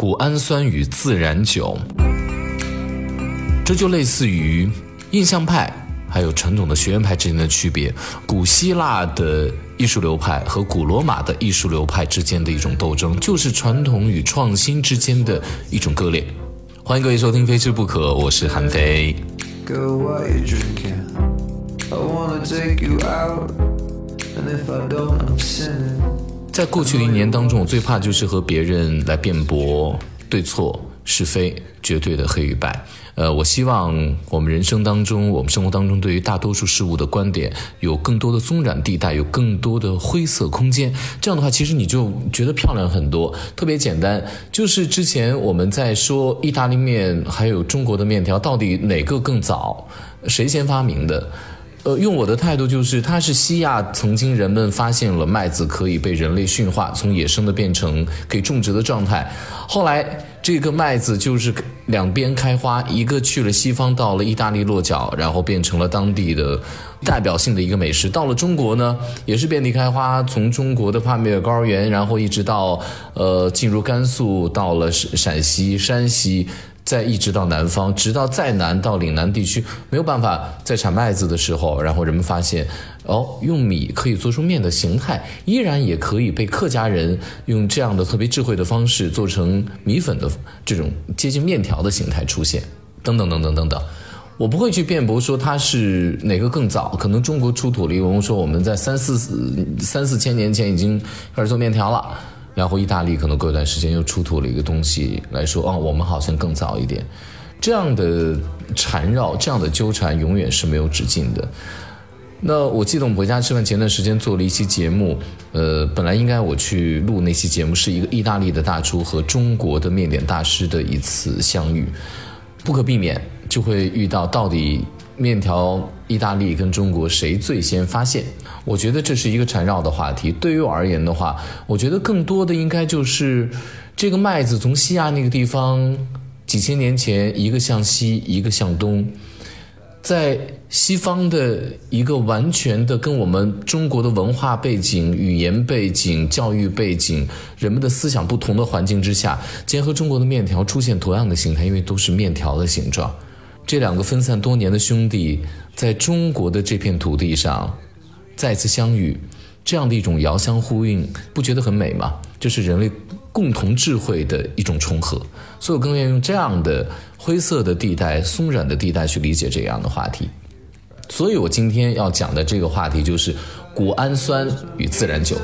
谷氨酸与自然酒，这就类似于印象派还有传统的学院派之间的区别，古希腊的艺术流派和古罗马的艺术流派之间的一种斗争，就是传统与创新之间的一种割裂。欢迎各位收听《非吃不可》，我是韩飞。在过去的一年当中，我最怕就是和别人来辩驳对错是非，绝对的黑与白。呃，我希望我们人生当中，我们生活当中对于大多数事物的观点有更多的松软地带，有更多的灰色空间。这样的话，其实你就觉得漂亮很多。特别简单，就是之前我们在说意大利面还有中国的面条到底哪个更早，谁先发明的？呃，用我的态度就是，它是西亚曾经人们发现了麦子可以被人类驯化，从野生的变成可以种植的状态。后来这个麦子就是两边开花，一个去了西方，到了意大利落脚，然后变成了当地的代表性的一个美食。到了中国呢，也是遍地开花，从中国的帕米尔高原，然后一直到呃进入甘肃，到了陕西、山西。再一直到南方，直到再南到岭南地区，没有办法再产麦子的时候，然后人们发现，哦，用米可以做出面的形态，依然也可以被客家人用这样的特别智慧的方式做成米粉的这种接近面条的形态出现，等等等等等等。我不会去辩驳说它是哪个更早，可能中国出土了一文说我们在三四三四千年前已经开始做面条了。然后意大利可能过一段时间又出土了一个东西来说，哦，我们好像更早一点。这样的缠绕，这样的纠缠，永远是没有止境的。那我记得我们回家吃饭前段时间做了一期节目，呃，本来应该我去录那期节目，是一个意大利的大厨和中国的面点大师的一次相遇，不可避免就会遇到到底。面条，意大利跟中国谁最先发现？我觉得这是一个缠绕的话题。对于我而言的话，我觉得更多的应该就是这个麦子从西亚那个地方几千年前一个向西，一个向东，在西方的一个完全的跟我们中国的文化背景、语言背景、教育背景、人们的思想不同的环境之下，结合中国的面条出现同样的形态，因为都是面条的形状。这两个分散多年的兄弟，在中国的这片土地上再次相遇，这样的一种遥相呼应，不觉得很美吗？这是人类共同智慧的一种重合，所以我更愿意用这样的灰色的地带、松软的地带去理解这样的话题。所以我今天要讲的这个话题就是谷氨酸与自然酒。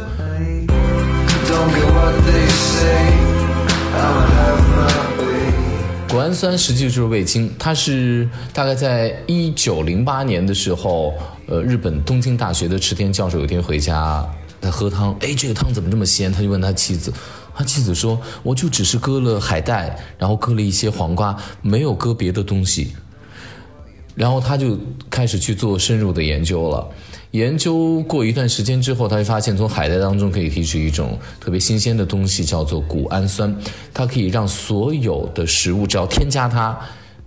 谷氨酸实际就是味精，它是大概在一九零八年的时候，呃，日本东京大学的池田教授有一天回家在喝汤，哎，这个汤怎么这么鲜？他就问他妻子，他妻子说，我就只是搁了海带，然后搁了一些黄瓜，没有搁别的东西。然后他就开始去做深入的研究了。研究过一段时间之后，他就发现从海带当中可以提取一种特别新鲜的东西，叫做谷氨酸。它可以让所有的食物只要添加它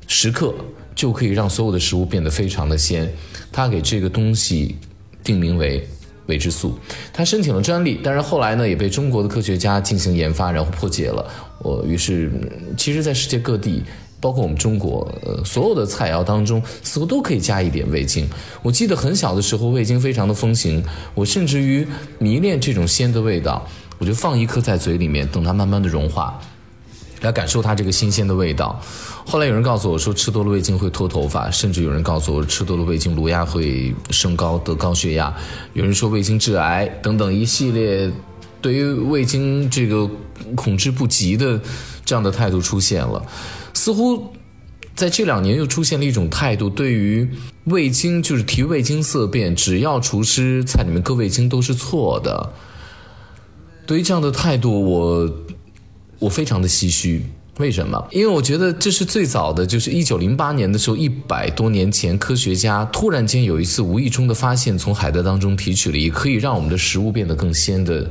十克，就可以让所有的食物变得非常的鲜。他给这个东西定名为维之素。他申请了专利，但是后来呢也被中国的科学家进行研发，然后破解了。我于是，其实，在世界各地。包括我们中国，呃，所有的菜肴当中似乎都可以加一点味精。我记得很小的时候，味精非常的风行，我甚至于迷恋这种鲜的味道，我就放一颗在嘴里面，等它慢慢的融化，来感受它这个新鲜的味道。后来有人告诉我说，吃多了味精会脱头发，甚至有人告诉我，吃多了味精颅压会升高，得高血压。有人说味精致癌，等等一系列对于味精这个控制不及的这样的态度出现了。似乎在这两年又出现了一种态度，对于味精就是提味精色变，只要厨师菜里面搁味精都是错的。对于这样的态度，我我非常的唏嘘。为什么？因为我觉得这是最早的，就是一九零八年的时候，一百多年前，科学家突然间有一次无意中的发现，从海带当中提取了一可以让我们的食物变得更鲜的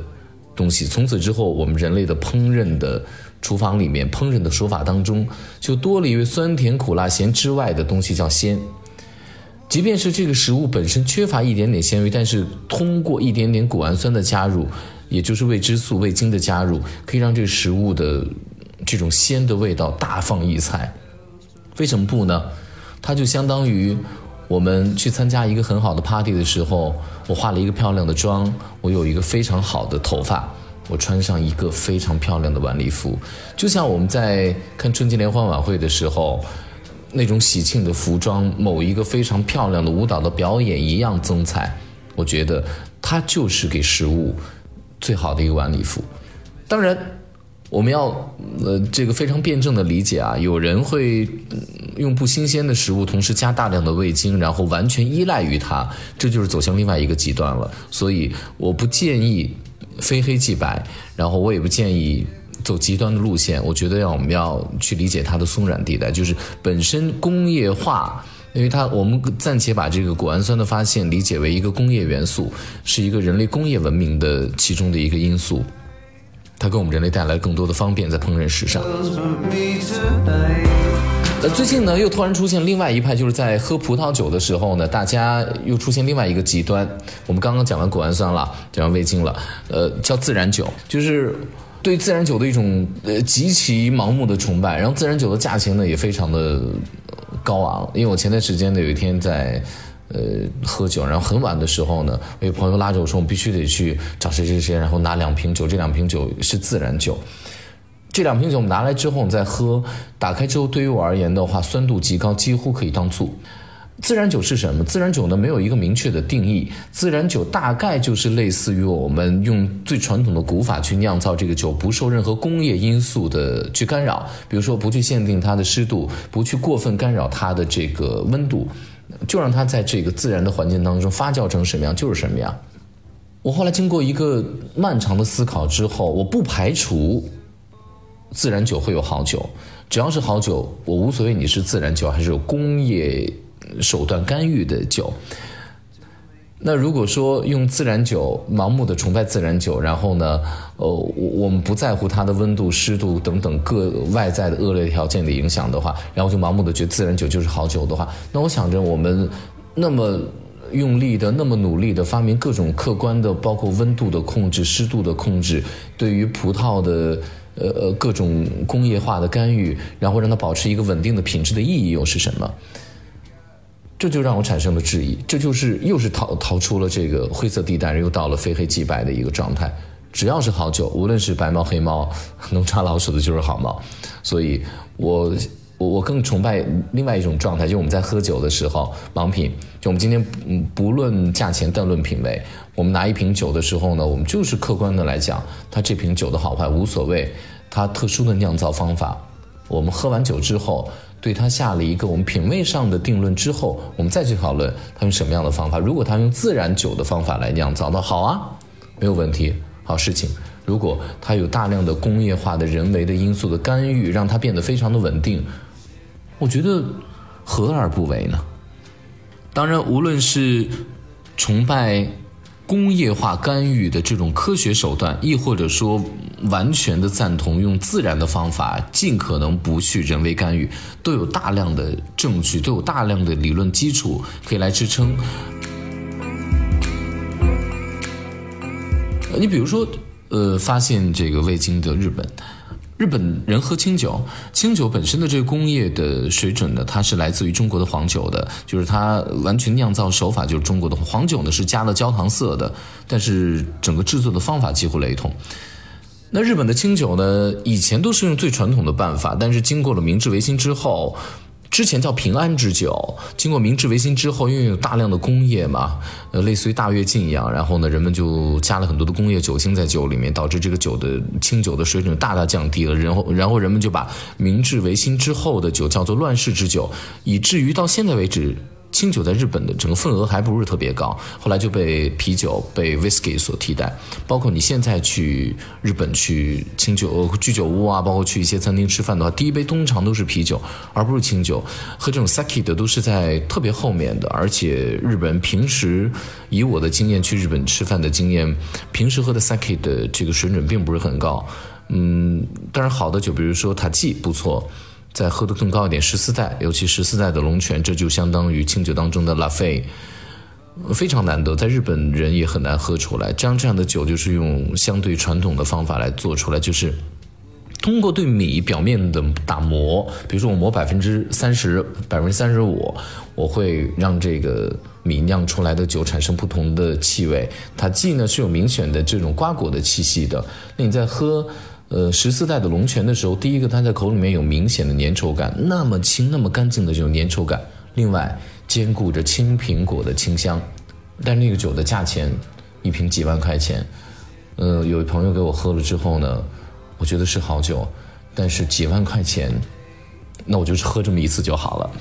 东西。从此之后，我们人类的烹饪的。厨房里面烹饪的手法当中，就多了一位酸甜苦辣咸之外的东西，叫鲜。即便是这个食物本身缺乏一点点纤维，但是通过一点点谷氨酸的加入，也就是味之素、味精的加入，可以让这个食物的这种鲜的味道大放异彩。为什么不呢？它就相当于我们去参加一个很好的 party 的时候，我化了一个漂亮的妆，我有一个非常好的头发，我穿上一个非常漂亮的晚礼服，就像我们在看春节联欢晚会的时候，那种喜庆的服装，某一个非常漂亮的舞蹈的表演一样增彩。我觉得它就是给食物最好的一个晚礼服。当然。我们要呃这个非常辩证的理解啊，有人会用不新鲜的食物，同时加大量的味精，然后完全依赖于它，这就是走向另外一个极端了。所以我不建议非黑即白，然后我也不建议走极端的路线。我觉得要我们要去理解它的松软地带，就是本身工业化，因为它我们暂且把这个谷氨酸的发现理解为一个工业元素，是一个人类工业文明的其中的一个因素。它给我们人类带来更多的方便，在烹饪史上。那最近呢，又突然出现另外一派，就是在喝葡萄酒的时候呢，大家又出现另外一个极端。我们刚刚讲完谷氨酸了，讲完味精了，呃，叫自然酒，就是对自然酒的一种呃极其盲目的崇拜。然后自然酒的价钱呢，也非常的高昂。因为我前段时间呢，有一天在。呃，喝酒，然后很晚的时候呢，我有朋友拉着我说，我必须得去找谁谁谁，然后拿两瓶酒，这两瓶酒是自然酒。这两瓶酒我们拿来之后，我们再喝，打开之后，对于我而言的话，酸度极高，几乎可以当醋。自然酒是什么？自然酒呢，没有一个明确的定义。自然酒大概就是类似于我们用最传统的古法去酿造这个酒，不受任何工业因素的去干扰，比如说不去限定它的湿度，不去过分干扰它的这个温度。就让它在这个自然的环境当中发酵成什么样就是什么样。我后来经过一个漫长的思考之后，我不排除自然酒会有好酒，只要是好酒，我无所谓你是自然酒还是有工业手段干预的酒。那如果说用自然酒盲目的崇拜自然酒，然后呢，呃，我我们不在乎它的温度、湿度等等各外在的恶劣条件的影响的话，然后就盲目的觉得自然酒就是好酒的话，那我想着我们那么用力的、那么努力的发明各种客观的，包括温度的控制、湿度的控制，对于葡萄的呃呃各种工业化的干预，然后让它保持一个稳定的品质的意义又是什么？这就让我产生了质疑，这就是又是逃逃出了这个灰色地带，又到了非黑即白的一个状态。只要是好酒，无论是白猫黑猫，能抓老鼠的就是好猫。所以，我我我更崇拜另外一种状态，就我们在喝酒的时候，盲品。就我们今天嗯不论价钱，但论品味。我们拿一瓶酒的时候呢，我们就是客观的来讲，它这瓶酒的好坏无所谓，它特殊的酿造方法。我们喝完酒之后。对他下了一个我们品味上的定论之后，我们再去讨论他用什么样的方法。如果他用自然酒的方法来酿造，那好啊，没有问题，好事情。如果他有大量的工业化的人为的因素的干预，让它变得非常的稳定，我觉得何而不为呢？当然，无论是崇拜。工业化干预的这种科学手段，亦或者说完全的赞同用自然的方法，尽可能不去人为干预，都有大量的证据，都有大量的理论基础可以来支撑。你比如说，呃，发现这个味精的日本。日本人喝清酒，清酒本身的这个工业的水准呢，它是来自于中国的黄酒的，就是它完全酿造手法就是中国的黄酒呢是加了焦糖色的，但是整个制作的方法几乎雷同。那日本的清酒呢，以前都是用最传统的办法，但是经过了明治维新之后。之前叫平安之酒，经过明治维新之后，因为有大量的工业嘛，呃，类似于大跃进一样，然后呢，人们就加了很多的工业酒精在酒里面，导致这个酒的清酒的水准大大降低了。然后，然后人们就把明治维新之后的酒叫做乱世之酒，以至于到现在为止。清酒在日本的整个份额还不是特别高，后来就被啤酒、被 whisky 所替代。包括你现在去日本去清酒居酒屋啊，包括去一些餐厅吃饭的话，第一杯通常都是啤酒，而不是清酒。喝这种 sake 的都是在特别后面的，而且日本平时以我的经验去日本吃饭的经验，平时喝的 sake 的这个水准并不是很高。嗯，当然好的酒，比如说塔季不错。再喝的更高一点，十四代，尤其十四代的龙泉，这就相当于清酒当中的拉菲，非常难得，在日本人也很难喝出来。这样这样的酒就是用相对传统的方法来做出来，就是通过对米表面的打磨，比如说我磨百分之三十、百分之三十五，我会让这个米酿出来的酒产生不同的气味。它既呢是有明显的这种瓜果的气息的。那你在喝呃十四代的龙泉的时候，第一个它在口里面有明显的粘稠感，那么清、那么干净的这种粘稠感。另外兼顾着青苹果的清香，但那个酒的价钱一瓶几万块钱。呃，有朋友给我喝了之后呢。我觉得是好酒，但是几万块钱，那我就是喝这么一次就好了。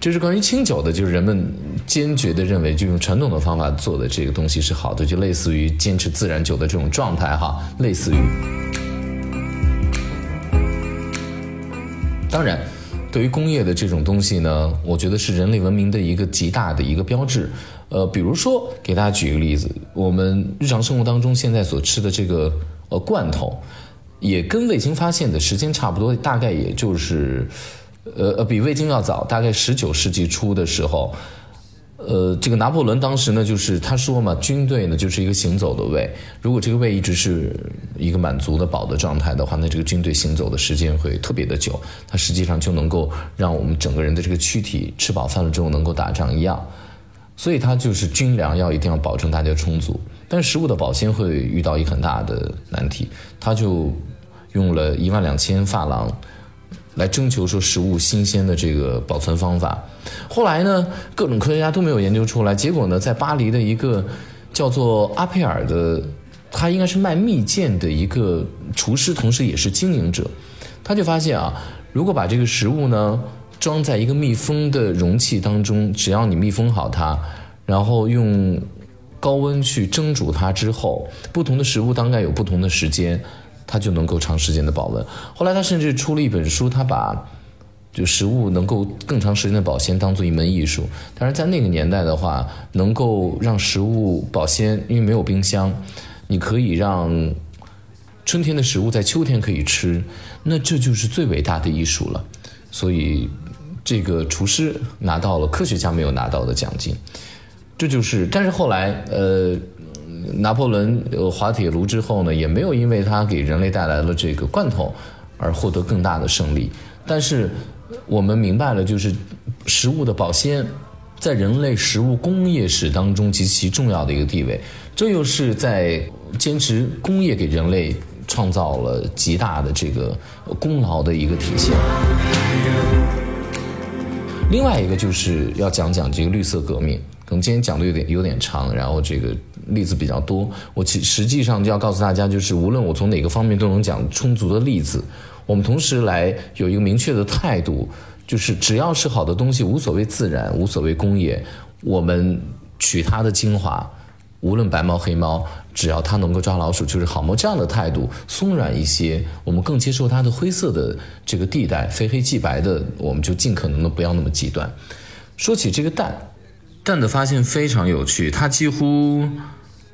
这是关于清酒的，就是人们坚决的认为，就用传统的方法做的这个东西是好的，就类似于坚持自然酒的这种状态哈，类似于。当然，对于工业的这种东西呢，我觉得是人类文明的一个极大的一个标志。呃，比如说给大家举一个例子，我们日常生活当中现在所吃的这个呃罐头。也跟味精发现的时间差不多，大概也就是，呃呃，比味精要早，大概十九世纪初的时候，呃，这个拿破仑当时呢，就是他说嘛，军队呢就是一个行走的胃，如果这个胃一直是一个满足的饱的状态的话，那这个军队行走的时间会特别的久，它实际上就能够让我们整个人的这个躯体吃饱饭了之后能够打仗一样，所以它就是军粮要一定要保证大家充足，但是食物的保鲜会遇到一个很大的难题，他就。用了一万两千发廊，来征求说食物新鲜的这个保存方法。后来呢，各种科学家都没有研究出来。结果呢，在巴黎的一个叫做阿佩尔的，他应该是卖蜜饯的一个厨师，同时也是经营者，他就发现啊，如果把这个食物呢装在一个密封的容器当中，只要你密封好它，然后用高温去蒸煮它之后，不同的食物大概有不同的时间。它就能够长时间的保温。后来他甚至出了一本书，他把就食物能够更长时间的保鲜当做一门艺术。但是在那个年代的话，能够让食物保鲜，因为没有冰箱，你可以让春天的食物在秋天可以吃，那这就是最伟大的艺术了。所以这个厨师拿到了科学家没有拿到的奖金。这就是，但是后来呃。拿破仑呃滑铁卢之后呢，也没有因为他给人类带来了这个罐头而获得更大的胜利。但是我们明白了，就是食物的保鲜在人类食物工业史当中极其重要的一个地位。这又是在坚持工业给人类创造了极大的这个功劳的一个体现。另外一个就是要讲讲这个绿色革命。可能今天讲的有点有点长，然后这个。例子比较多，我其实际上就要告诉大家，就是无论我从哪个方面都能讲充足的例子。我们同时来有一个明确的态度，就是只要是好的东西，无所谓自然，无所谓工业，我们取它的精华，无论白猫黑猫，只要它能够抓老鼠就是好猫。这样的态度松软一些，我们更接受它的灰色的这个地带，非黑即白的，我们就尽可能的不要那么极端。说起这个蛋。蛋的发现非常有趣，它几乎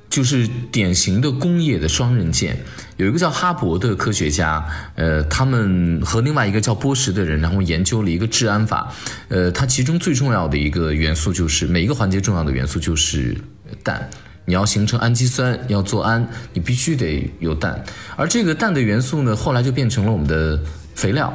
就是典型的工业的双刃剑。有一个叫哈勃的科学家，呃，他们和另外一个叫波什的人，然后研究了一个制氨法。呃，它其中最重要的一个元素就是每一个环节重要的元素就是氮。你要形成氨基酸，要做氨，你必须得有氮。而这个氮的元素呢，后来就变成了我们的肥料。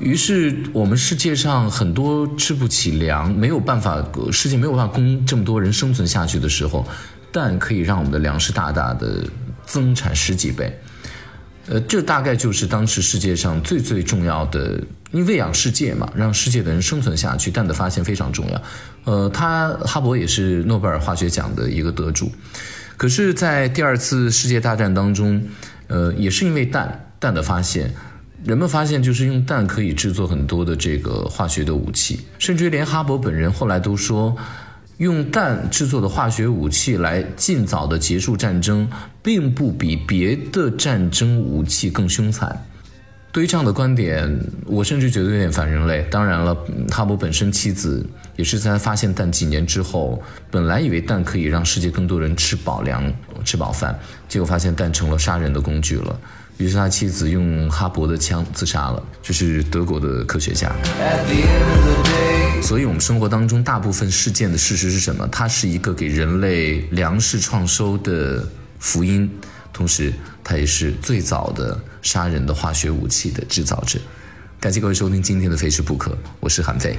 于是，我们世界上很多吃不起粮，没有办法，世界没有办法供这么多人生存下去的时候，蛋可以让我们的粮食大大的增产十几倍。呃，这大概就是当时世界上最最重要的，因为喂养世界嘛，让世界的人生存下去，蛋的发现非常重要。呃，他哈勃也是诺贝尔化学奖的一个得主，可是，在第二次世界大战当中，呃，也是因为氮氮的发现。人们发现，就是用氮可以制作很多的这个化学的武器，甚至于连哈勃本人后来都说，用氮制作的化学武器来尽早的结束战争，并不比别的战争武器更凶残。对于这样的观点，我甚至觉得有点反人类。当然了，哈勃本身妻子也是在发现氮几年之后，本来以为氮可以让世界更多人吃饱粮、吃饱饭，结果发现氮成了杀人的工具了。于是他妻子用哈勃的枪自杀了，就是德国的科学家。所以，我们生活当中大部分事件的事实是什么？它是一个给人类粮食创收的福音。同时他也是最早的杀人的化学武器的制造者。感谢各位收听今天的《非吃不可》，我是韩飞。